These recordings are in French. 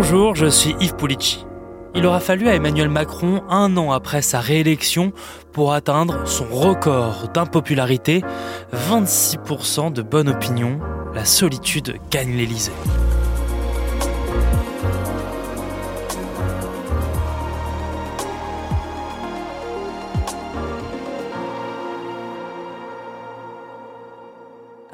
Bonjour, je suis Yves Pulici. Il aura fallu à Emmanuel Macron un an après sa réélection pour atteindre son record d'impopularité, 26% de bonne opinion. La solitude gagne l'Élysée.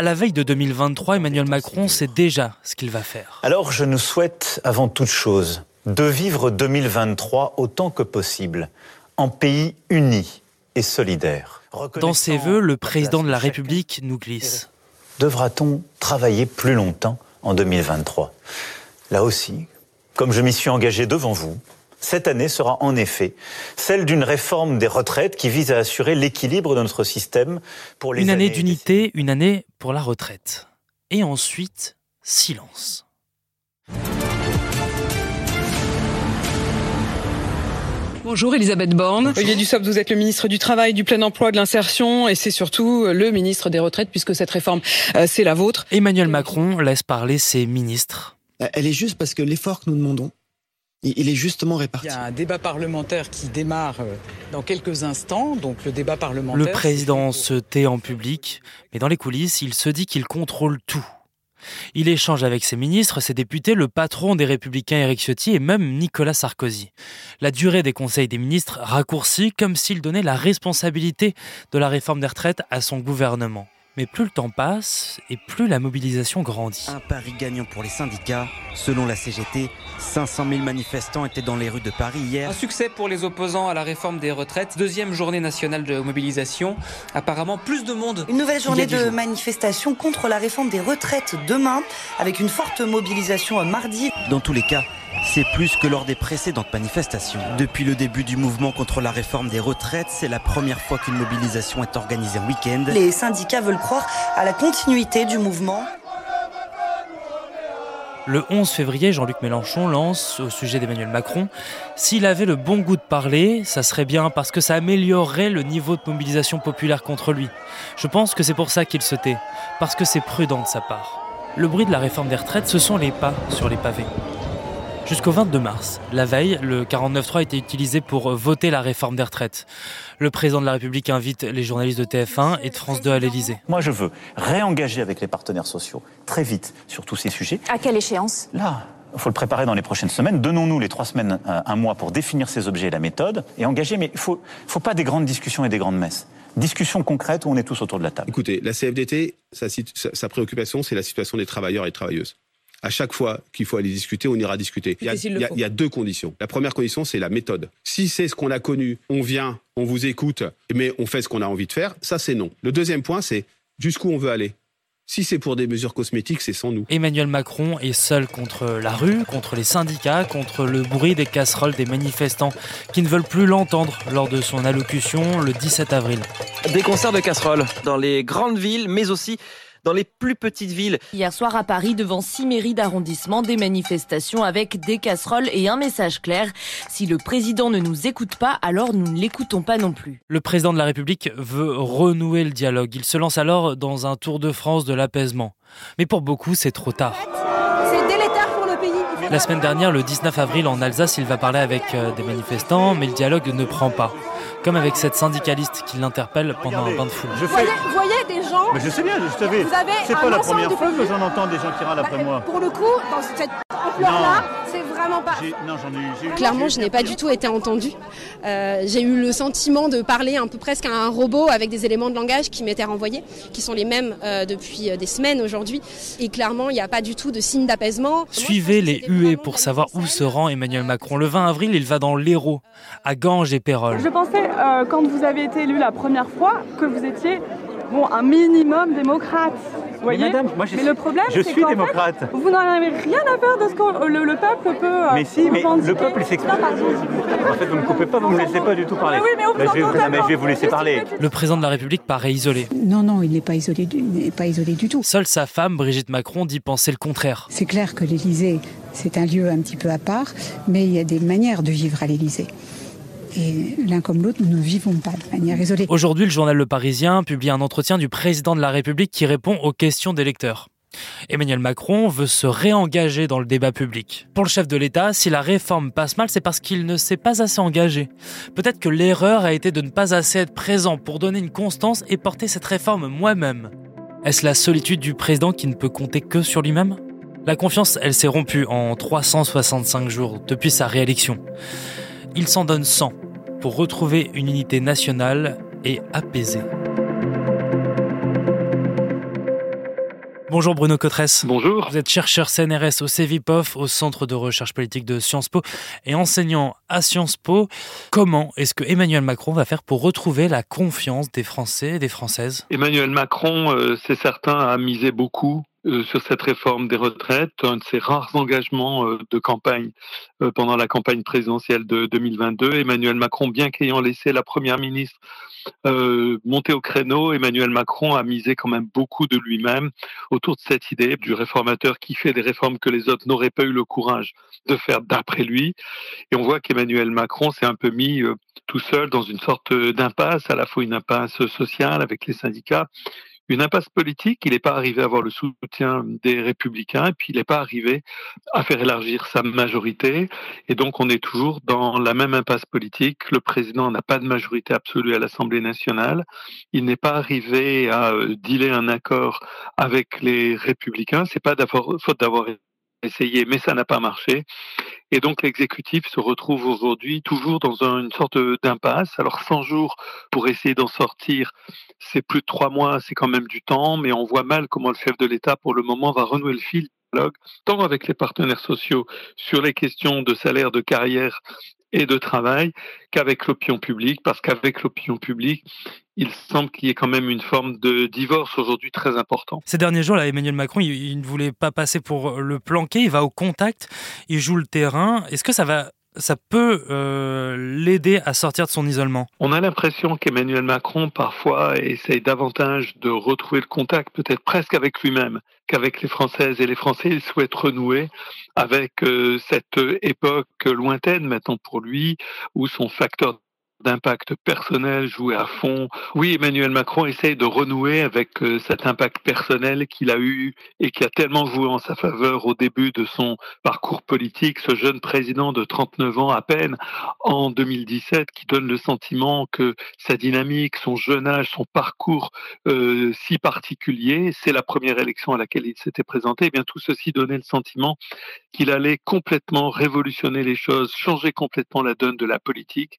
À la veille de 2023, Emmanuel Macron sait déjà ce qu'il va faire. Alors je nous souhaite avant toute chose de vivre 2023 autant que possible en pays uni et solidaire. Dans ses voeux, le président de la République nous glisse. Devra-t-on travailler plus longtemps en 2023 Là aussi, comme je m'y suis engagé devant vous, cette année sera en effet celle d'une réforme des retraites qui vise à assurer l'équilibre de notre système pour les Une année d'unité, une année pour la retraite. Et ensuite, silence. Bonjour Elisabeth Borne. Olivier Dussopt, vous êtes le ministre du Travail, du Plein Emploi, de l'Insertion et c'est surtout le ministre des Retraites puisque cette réforme, euh, c'est la vôtre. Emmanuel Macron laisse parler ses ministres. Elle est juste parce que l'effort que nous demandons, il il est justement Il réparti. y a un débat parlementaire qui démarre euh, dans quelques instants, donc le débat parlementaire. Le président se tait en public, mais dans les coulisses, il se dit qu'il contrôle tout. Il échange avec ses ministres, ses députés, le patron des Républicains Éric Ciotti et même Nicolas Sarkozy. La durée des conseils des ministres raccourcie comme s'il donnait la responsabilité de la réforme des retraites à son gouvernement. Mais plus le temps passe et plus la mobilisation grandit. Un pari gagnant pour les syndicats. Selon la CGT, 500 000 manifestants étaient dans les rues de Paris hier. Un succès pour les opposants à la réforme des retraites. Deuxième journée nationale de mobilisation. Apparemment, plus de monde. Une nouvelle journée de jours. manifestation contre la réforme des retraites demain, avec une forte mobilisation euh, mardi. Dans tous les cas, c'est plus que lors des précédentes manifestations. Depuis le début du mouvement contre la réforme des retraites, c'est la première fois qu'une mobilisation est organisée en week-end. Les syndicats veulent croire à la continuité du mouvement. Le 11 février, Jean-Luc Mélenchon lance au sujet d'Emmanuel Macron S'il avait le bon goût de parler, ça serait bien parce que ça améliorerait le niveau de mobilisation populaire contre lui. Je pense que c'est pour ça qu'il se tait, parce que c'est prudent de sa part. Le bruit de la réforme des retraites, ce sont les pas sur les pavés. Jusqu'au 22 mars, la veille, le 49.3 a été utilisé pour voter la réforme des retraites. Le président de la République invite les journalistes de TF1 et de France 2 à l'Elysée. Moi, je veux réengager avec les partenaires sociaux très vite sur tous ces sujets. À quelle échéance? Là, il faut le préparer dans les prochaines semaines. Donnons-nous les trois semaines, euh, un mois pour définir ces objets et la méthode et engager. Mais il ne faut, faut pas des grandes discussions et des grandes messes. Discussions concrètes où on est tous autour de la table. Écoutez, la CFDT, sa- sa préoccupation, c'est la situation des travailleurs et travailleuses. À chaque fois qu'il faut aller discuter, on ira discuter. Il y, a, y il y a deux conditions. La première condition, c'est la méthode. Si c'est ce qu'on a connu, on vient, on vous écoute, mais on fait ce qu'on a envie de faire, ça c'est non. Le deuxième point, c'est jusqu'où on veut aller. Si c'est pour des mesures cosmétiques, c'est sans nous. Emmanuel Macron est seul contre la rue, contre les syndicats, contre le bruit des casseroles des manifestants qui ne veulent plus l'entendre lors de son allocution le 17 avril. Des concerts de casseroles dans les grandes villes, mais aussi dans les plus petites villes. Hier soir à Paris, devant six mairies d'arrondissement, des manifestations avec des casseroles et un message clair. Si le président ne nous écoute pas, alors nous ne l'écoutons pas non plus. Le président de la République veut renouer le dialogue. Il se lance alors dans un tour de France de l'apaisement. Mais pour beaucoup, c'est trop tard. C'est délétère pour le pays. La semaine dernière, le 19 avril, en Alsace, il va parler avec euh, des manifestants, mais le dialogue ne prend pas. Comme avec cette syndicaliste qui l'interpelle pendant un bain de foule. Je fais. Vous voyez des gens Mais je sais bien, je savais. Vous avez C'est pas la première fois que j'en entends des gens qui râlent après moi. Pour le coup, dans cette ampleur-là, c'est vraiment pas... J'ai- Non, j'en ai eu. j'ai eu- Clairement, je n'ai pas du tout été entendue. Euh, j'ai eu le sentiment de parler un peu presque à un robot avec des éléments de langage qui m'étaient renvoyés, qui sont les mêmes euh, depuis euh, des semaines aujourd'hui. Et clairement, il n'y a pas du tout de signe d'apaisement. Suivez les huées pour savoir où se rend Emmanuel Macron. Le 20 avril, il va dans l'Hérault, à Ganges et Pérol. Je pensais, euh, quand vous avez été élu la première fois, que vous étiez bon, un minimum démocrate. Vous voyez madame, moi, je mais suis- le problème, je c'est suis fait, démocrate. vous n'en avez rien à faire de ce que le, le peuple peut. euh, Mais si, mais le peuple s'exprime. En fait, vous ne me coupez pas, vous ne me laissez pas du tout parler. Mais oui, mais on Bah, vous je, vais, non, mais je vais vous laisser parler. Le président de la République paraît isolé. Non, non, il n'est pas isolé, du- il n'est pas isolé du tout. Seule sa femme, Brigitte Macron, dit penser le contraire. C'est clair que l'Élysée, c'est un lieu un petit peu à part, mais il y a des manières de vivre à l'Élysée. Et l'un comme l'autre, nous ne vivons pas de manière isolée. Aujourd'hui, le journal Le Parisien publie un entretien du président de la République qui répond aux questions des lecteurs. Emmanuel Macron veut se réengager dans le débat public. Pour le chef de l'État, si la réforme passe mal, c'est parce qu'il ne s'est pas assez engagé. Peut-être que l'erreur a été de ne pas assez être présent pour donner une constance et porter cette réforme moi-même. Est-ce la solitude du président qui ne peut compter que sur lui-même? La confiance, elle s'est rompue en 365 jours depuis sa réélection. Il s'en donne 100 pour retrouver une unité nationale et apaisée. Bonjour Bruno Cotresse. Bonjour. Vous êtes chercheur CNRS au CEVIPOF, au Centre de recherche politique de Sciences Po, et enseignant à Sciences Po. Comment est-ce que Emmanuel Macron va faire pour retrouver la confiance des Français et des Françaises? Emmanuel Macron, euh, c'est certain, a misé beaucoup sur cette réforme des retraites, un de ses rares engagements euh, de campagne pendant la campagne présidentielle de 2022. Emmanuel Macron, bien qu'ayant laissé la Première ministre euh, monté au créneau, Emmanuel Macron a misé quand même beaucoup de lui-même autour de cette idée du réformateur qui fait des réformes que les autres n'auraient pas eu le courage de faire d'après lui. Et on voit qu'Emmanuel Macron s'est un peu mis euh, tout seul dans une sorte d'impasse, à la fois une impasse sociale avec les syndicats, une impasse politique. Il n'est pas arrivé à avoir le soutien des républicains et puis il n'est pas arrivé à faire élargir sa majorité. Et donc on est toujours dans la même impasse politique. Le président n'a pas de majorité absolue à l'Assemblée nationale. Il n'est pas arrivé à euh, dealer un accord avec les républicains. C'est pas faute d'avoir essayé, mais ça n'a pas marché. Et donc l'exécutif se retrouve aujourd'hui toujours dans une sorte d'impasse. Alors 100 jours pour essayer d'en sortir, c'est plus de trois mois, c'est quand même du temps, mais on voit mal comment le chef de l'État, pour le moment, va renouer le fil tant avec les partenaires sociaux sur les questions de salaire, de carrière et de travail qu'avec l'opinion publique, parce qu'avec l'opinion publique, il semble qu'il y ait quand même une forme de divorce aujourd'hui très important. Ces derniers jours, là, Emmanuel Macron, il, ne voulait pas passer pour le planquer, il va au contact, il joue le terrain. Est-ce que ça va ça peut euh, l'aider à sortir de son isolement On a l'impression qu'Emmanuel Macron parfois essaye davantage de retrouver le contact, peut-être presque avec lui-même, qu'avec les Françaises et les Français. Il souhaite renouer avec euh, cette époque lointaine maintenant pour lui, où son facteur d'impact personnel joué à fond. Oui, Emmanuel Macron essaye de renouer avec euh, cet impact personnel qu'il a eu et qui a tellement joué en sa faveur au début de son parcours politique, ce jeune président de 39 ans à peine en 2017 qui donne le sentiment que sa dynamique, son jeune âge, son parcours euh, si particulier, c'est la première élection à laquelle il s'était présenté, eh bien tout ceci donnait le sentiment qu'il allait complètement révolutionner les choses, changer complètement la donne de la politique.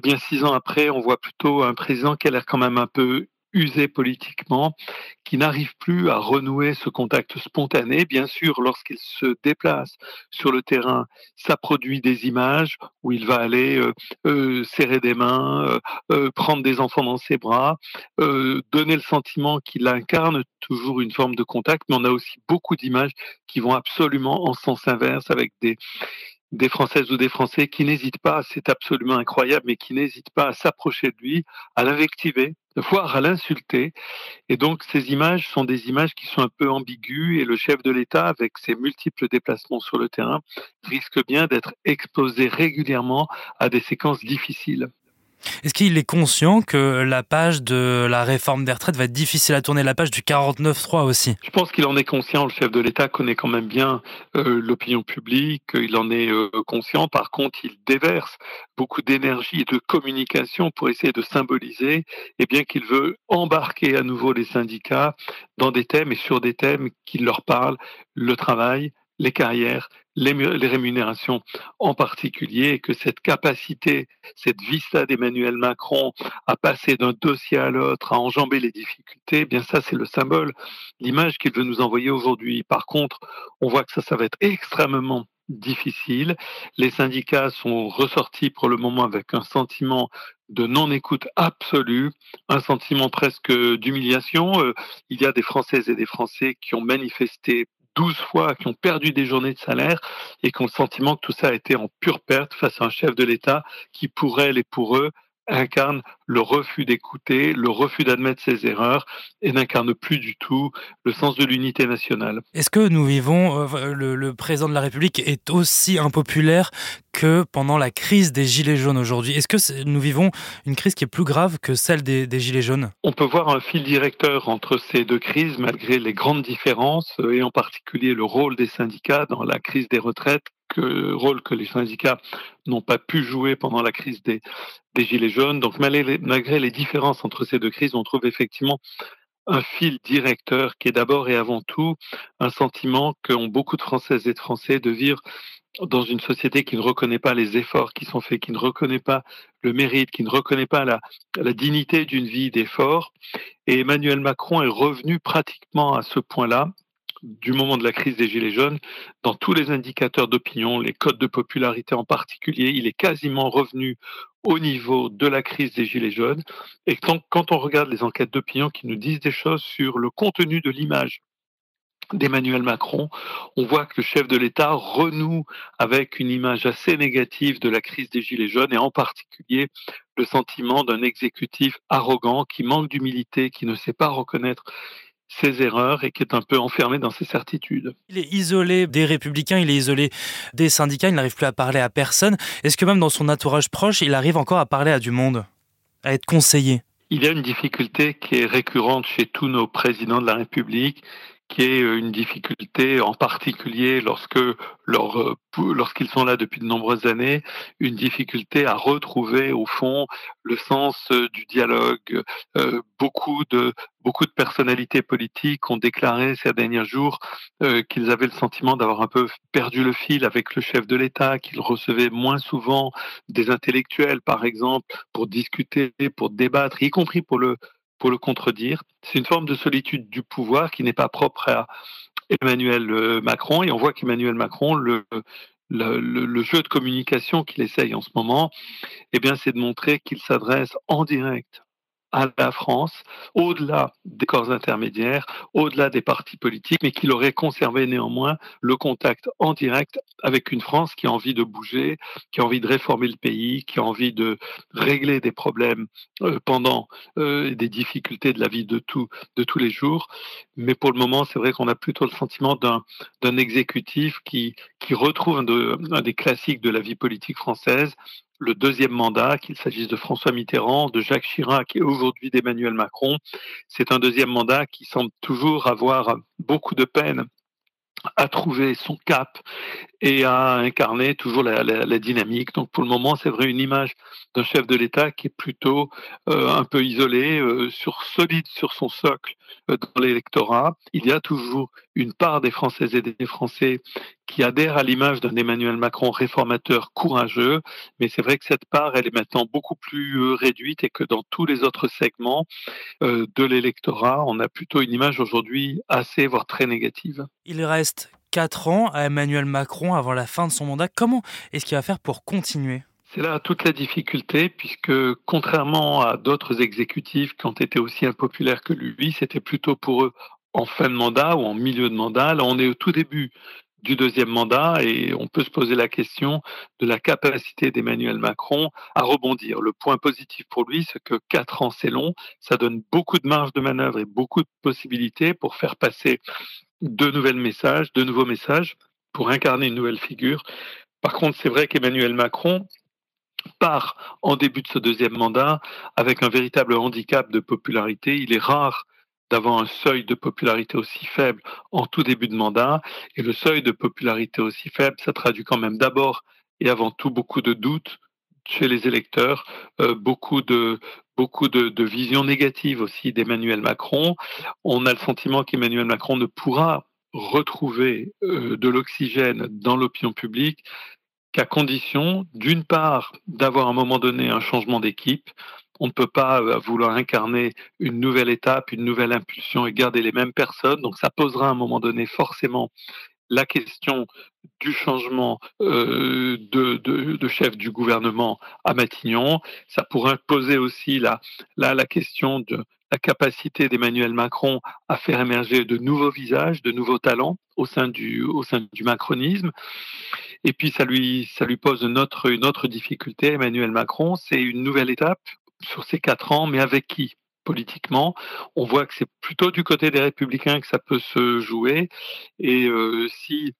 Bien, six ans après, on voit plutôt un président qui a l'air quand même un peu usé politiquement, qui n'arrive plus à renouer ce contact spontané. Bien sûr, lorsqu'il se déplace sur le terrain, ça produit des images où il va aller euh, euh, serrer des mains, euh, prendre des enfants dans ses bras, donner le sentiment qu'il incarne toujours une forme de contact, mais on a aussi beaucoup d'images qui vont absolument en sens inverse avec des des Françaises ou des Français qui n'hésitent pas, c'est absolument incroyable, mais qui n'hésitent pas à s'approcher de lui, à l'invectiver, voire à l'insulter. Et donc ces images sont des images qui sont un peu ambiguës et le chef de l'État, avec ses multiples déplacements sur le terrain, risque bien d'être exposé régulièrement à des séquences difficiles. Est-ce qu'il est conscient que la page de la réforme des retraites va être difficile à tourner, la page du 49.3 aussi? Je pense qu'il en est conscient. Le chef de l'État connaît quand même bien euh, l'opinion publique, il en est euh, conscient. Par contre, il déverse beaucoup d'énergie et de communication pour essayer de symboliser et eh bien qu'il veut embarquer à nouveau les syndicats dans des thèmes et sur des thèmes qui leur parlent, le travail, les carrières, les, rémunérations en particulier, et que cette capacité, cette vista d'Emmanuel Macron à passer d'un dossier à l'autre, à enjamber les difficultés, eh bien ça c'est le symbole, l'image qu'il veut nous envoyer aujourd'hui. Par contre, on voit que ça, ça va être extrêmement difficile. Les syndicats sont ressortis pour le moment avec un sentiment de non-écoute absolue, un sentiment presque d'humiliation. Euh, il y a des Françaises et des Français qui ont manifesté 12 fois, qui ont perdu des journées de salaire et qui ont le sentiment que tout ça a été en pure perte face à un chef de l'État qui, pour elles et pour eux, incarne le refus d'écouter, le refus d'admettre ses erreurs et n'incarne plus du tout le sens de l'unité nationale. Est-ce que nous vivons, euh, le, président de la République est aussi impopulaire que pendant la crise des Gilets jaunes aujourd'hui? Est-ce que nous vivons une crise qui est plus grave que celle des, des, Gilets jaunes? On peut voir un fil directeur entre ces deux crises malgré les grandes différences euh, et en particulier le rôle des syndicats dans la crise des retraites que, rôle que les syndicats n'ont pas pu jouer pendant la crise des, Gilets jaunes. Donc malgré les, différences entre ces deux crises, on trouve effectivement un fil directeur qui est d'abord et avant tout un sentiment qu'ont beaucoup de Françaises et de Français de vivre dans une société qui ne reconnaît pas les efforts qui sont faits, qui ne reconnaît pas le mérite, qui ne reconnaît pas la, la dignité d'une vie d'effort. Et Emmanuel Macron est revenu pratiquement à ce point-là du moment de la crise des Gilets jaunes, dans tous les indicateurs d'opinion, les codes de popularité en particulier, il est quasiment revenu au niveau de la crise des Gilets jaunes. Et quand, on regarde les enquêtes d'opinion qui nous disent des choses sur le contenu de l'image d'Emmanuel Macron, on voit que le chef de l'État renoue avec une image assez négative de la crise des Gilets jaunes et en particulier le sentiment d'un exécutif arrogant qui manque d'humilité, qui ne sait pas reconnaître ses erreurs et qui est un peu enfermé dans ses certitudes. Il est isolé des républicains, il est isolé des syndicats, il n'arrive plus à parler à personne. Est-ce que même dans son entourage proche, il arrive encore à parler à du monde, à être conseillé? Il y a une difficulté qui est récurrente chez tous nos présidents de la République, qui est euh, une difficulté en particulier lorsque leur, euh, lorsqu'ils sont là depuis de nombreuses années, une difficulté à retrouver au fond le sens euh, du dialogue. beaucoup de beaucoup de personnalités politiques ont déclaré ces derniers jours qu'ils avaient le sentiment d'avoir un peu perdu le fil avec le chef de l'État, qu'ils recevaient moins souvent des intellectuels, par exemple, pour discuter, pour débattre, y compris pour le pour le contredire. C'est une forme de solitude du pouvoir qui n'est pas propre à Emmanuel euh, Macron. Et on voit qu'Emmanuel Macron, le, jeu de communication qu'il essaye en ce moment, eh bien, c'est de montrer qu'il s'adresse en direct à la France, au-delà des corps intermédiaires, au-delà des partis politiques, mais qu'il aurait conservé néanmoins le contact en direct avec une France qui a envie de bouger, qui a envie de réformer le pays, qui a envie de régler des problèmes euh, pendant euh, des difficultés de la vie de, tous les jours. Mais pour le moment, c'est vrai qu'on a plutôt le sentiment d'un exécutif qui, qui retrouve un des classiques de la vie politique française, le deuxième mandat, qu'il s'agisse de François Mitterrand, de Jacques Chirac et aujourd'hui d'Emmanuel Macron. C'est un deuxième mandat qui semble toujours avoir beaucoup de peine à trouver son cap et à incarner toujours la, dynamique. Donc pour le moment, c'est vrai une image d'un chef de l'État qui est plutôt euh, un peu isolé, euh, solide sur son socle euh, dans l'électorat. Il y a toujours une part des Françaises et des Français qui adhèrent à l'image d'un Emmanuel Macron réformateur courageux, mais c'est vrai que cette part, elle est maintenant beaucoup plus réduite et que dans tous les autres segments de l'électorat, on a plutôt une image aujourd'hui assez, voire très négative. Il reste quatre ans à Emmanuel Macron avant la fin de son mandat. Comment est-ce qu'il va faire pour continuer? C'est là toute la difficulté, puisque contrairement à d'autres exécutifs qui ont été aussi impopulaires que lui, c'était plutôt pour eux en fin de mandat ou en milieu de mandat. Là, on est au tout début du deuxième mandat et on peut se poser la question de la capacité d'Emmanuel Macron à rebondir. Le point positif pour lui, c'est que quatre ans, c'est long. Ça donne beaucoup de marge de manœuvre et beaucoup de possibilités pour faire passer de nouvelles messages, de nouveaux messages, pour incarner une nouvelle figure. Par contre, c'est vrai qu'Emmanuel Macron part en début de ce deuxième mandat avec un véritable handicap de popularité. Il est rare d'avoir un seuil de popularité aussi faible en tout début de mandat. Et le seuil de popularité aussi faible, ça traduit quand même d'abord et avant tout beaucoup de doutes chez les électeurs, euh, beaucoup de beaucoup de, visions négatives aussi d'Emmanuel Macron. On a le sentiment qu'Emmanuel Macron ne pourra retrouver euh, de l'oxygène dans l'opinion publique qu'à condition, d'une part, d'avoir à un moment donné un changement d'équipe. On ne peut pas euh, vouloir incarner une nouvelle étape, une nouvelle impulsion et garder les mêmes personnes. Donc ça posera à un moment donné forcément la question du changement euh, de, chef du gouvernement à Matignon. Ça pourrait poser aussi la, question de la capacité d'Emmanuel Macron à faire émerger de nouveaux visages, de nouveaux talents au sein du, macronisme. Et puis ça lui, pose une autre, une autre difficulté, Emmanuel Macron, c'est une nouvelle étape sur ces quatre ans, mais avec qui? Politiquement. On voit que c'est plutôt du côté des républicains que ça peut se jouer. Et euh, si,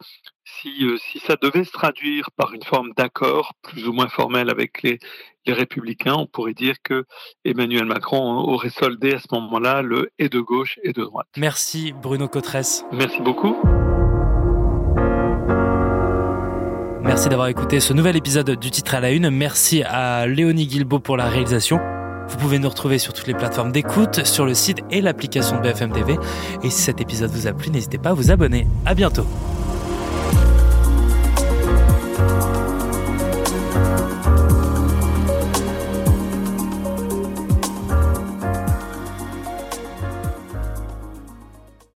si, euh, si ça devait se traduire par une forme d'accord plus ou moins formel avec les, les républicains, on pourrait dire que Emmanuel Macron aurait soldé à ce moment-là le et de gauche et de droite. Merci Bruno Cotresse. Merci beaucoup. Merci d'avoir écouté ce nouvel épisode du titre à la une. Merci à Léonie Guilbeault pour la réalisation. Vous pouvez nous retrouver sur toutes les plateformes d'écoute, sur le site et l'application de BFM TV. Et si cet épisode vous a plu, n'hésitez pas à vous abonner. À bientôt.